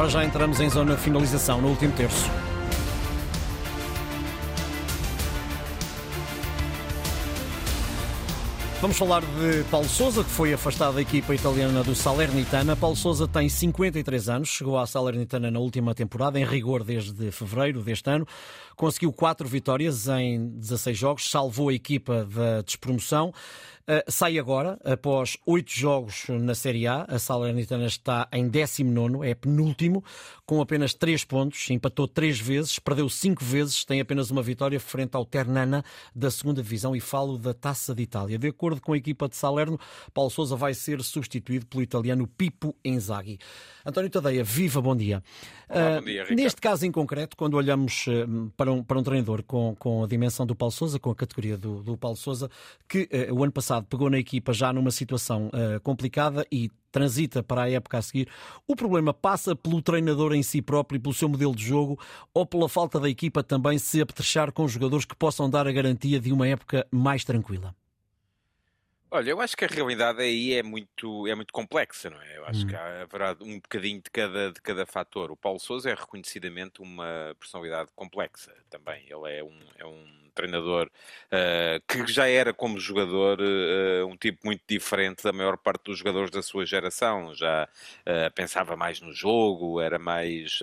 Para já entramos em zona finalização no último terço. Vamos falar de Paulo Sousa, que foi afastado da equipa italiana do Salernitana. Paulo Sousa tem 53 anos, chegou à Salernitana na última temporada, em rigor desde fevereiro deste ano. Conseguiu quatro vitórias em 16 jogos, salvou a equipa da despromoção. Uh, sai agora, após oito jogos na Série A. A Salernitana está em 19, é penúltimo, com apenas três pontos. Empatou três vezes, perdeu cinco vezes, tem apenas uma vitória frente ao Ternana da segunda divisão e falo da Taça de Itália. De acordo com a equipa de Salerno, Paulo Sousa vai ser substituído pelo italiano Pippo Inzaghi. António Tadeia, viva, bom dia. Olá, bom dia neste caso em concreto, quando olhamos para um, para um treinador com, com a dimensão do Paulo Sousa, com a categoria do, do Paulo Sousa, que o ano passado pegou na equipa já numa situação uh, complicada e transita para a época a seguir, o problema passa pelo treinador em si próprio e pelo seu modelo de jogo ou pela falta da equipa também se apetrechar com jogadores que possam dar a garantia de uma época mais tranquila? Olha, eu acho que a realidade aí é muito, é muito complexa, não é? Eu acho hum. que haverá um bocadinho de cada, de cada fator. O Paulo Souza é reconhecidamente uma personalidade complexa também. Ele é um, é um treinador uh, que já era, como jogador, uh, um tipo muito diferente da maior parte dos jogadores da sua geração. Já uh, pensava mais no jogo, era mais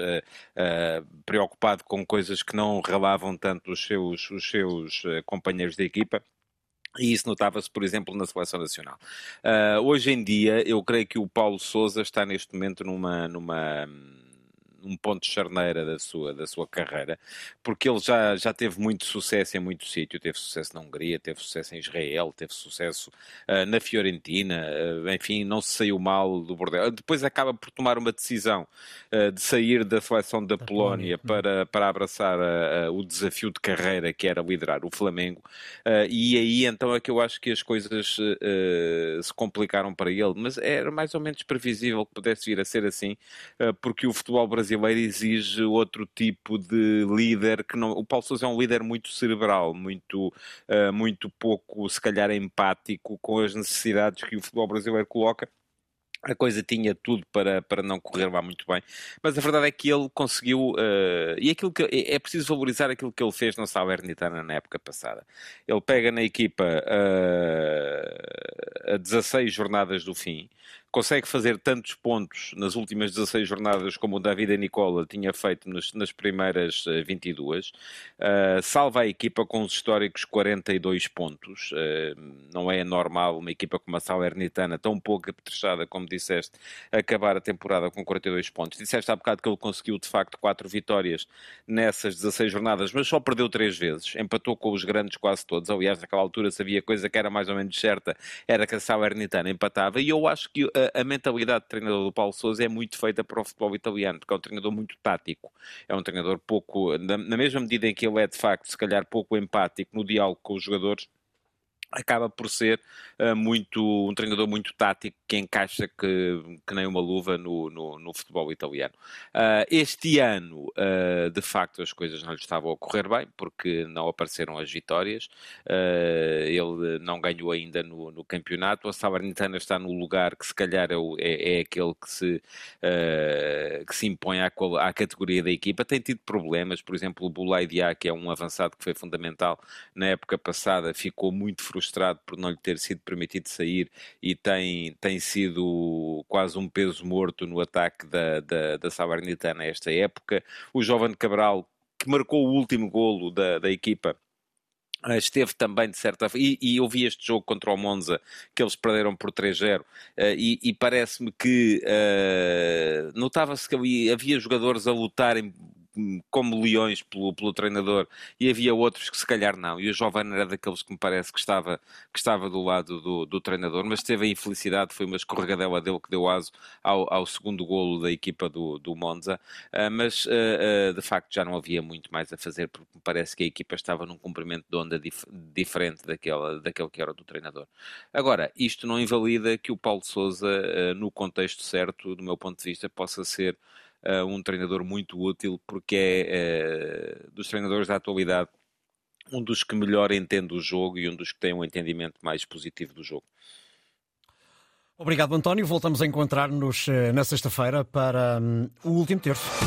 preocupado com coisas que não relavam tanto os seus, os seus companheiros de equipa. E isso notava-se, por exemplo, na seleção nacional. Hoje em dia, eu creio que o Paulo Souza está neste momento numa, numa um ponto de charneira da sua, da sua carreira, porque ele já, já teve muito sucesso em muito sítio, teve sucesso na Hungria, teve sucesso em Israel, teve sucesso uh, na Fiorentina, uh, enfim, não se saiu mal do Bordeaux. Depois acaba por tomar uma decisão uh, de sair da seleção da, da Polónia, Polónia, para, para abraçar o desafio de carreira que era liderar o Flamengo, e aí então é que eu acho que as coisas se complicaram para ele, mas era mais ou menos previsível que pudesse vir a ser assim, porque o futebol brasileiro brasileiro exige outro tipo de líder que não. O Paulo Sousa é um líder muito cerebral, muito, uh, muito pouco, se calhar, empático com as necessidades que o futebol brasileiro coloca a coisa tinha tudo para, para não correr lá muito bem, mas a verdade é que ele conseguiu, uh, e aquilo que é, é preciso valorizar aquilo que ele fez na Salernitana na época passada. Ele pega na equipa uh, a 16 jornadas do fim, consegue fazer tantos pontos nas últimas 16 jornadas como o David Nicola tinha feito nas, nas primeiras 22, uh, eh, salva a equipa com os históricos 42 pontos. Uh, não é normal uma equipa como a Salernitana, tão pouco apetrechada como disseste, acabar a temporada com 42 pontos. Disseste há bocado que ele conseguiu de facto 4 vitórias nessas 16 jornadas, mas só perdeu 3 vezes. Empatou com os grandes quase todos. Aliás, naquela altura sabia coisa que era mais ou menos certa, era que a Salernitana empatava. E eu acho que a, mentalidade de treinador do Paulo Sousa é muito feita para o futebol italiano, porque é um treinador muito tático. É um treinador pouco, na, na mesma medida em que ele é de facto, se calhar, pouco empático no diálogo com os jogadores, acaba por ser uh, muito um treinador muito tático que encaixa que, que nem uma luva no, no, no futebol italiano. Uh, este ano, uh, de facto, as coisas não lhe estavam a correr bem porque não apareceram as vitórias. ele não ganhou ainda no, no, campeonato. A Salernitana está no lugar que se calhar é, é, é aquele que se, que se impõe à, à, categoria da equipa. Tem tido problemas, por exemplo, o Boulay Dia, que é um avançado que foi fundamental na época passada, ficou muito frustrado frustrado por não lhe ter sido permitido sair e tem, tem sido quase um peso morto no ataque da, da, da Salernitana época. O jovem Cabral, que marcou o último golo da, da equipa, eh, esteve também de certa e, e eu vi este jogo contra o Monza, que eles perderam por 3-0, uh, eh, e, e parece-me que uh, notava-se que havia jogadores a lutarem como leões pelo, pelo treinador e havia outros que se calhar não. E o Giovanni era daqueles que me parece que estava, que estava do lado do, do treinador, mas teve a infelicidade, foi uma escorregadela dele que deu aso ao, ao segundo golo da equipa do, do Monza, uh, mas uh, uh, de facto já não havia muito mais a fazer porque me parece que a equipa estava num comprimento de onda dif diferente daquela, daquele que era do treinador. Agora, isto não invalida que o Paulo Souza, no contexto certo, do meu ponto de vista, possa ser uh, um treinador muito útil, porque é uh, dos treinadores da atualidade um dos que melhor entende o jogo e um dos que tem um entendimento mais positivo do jogo. Obrigado, António. Voltamos a encontrar-nos na sexta-feira para um, o último terço.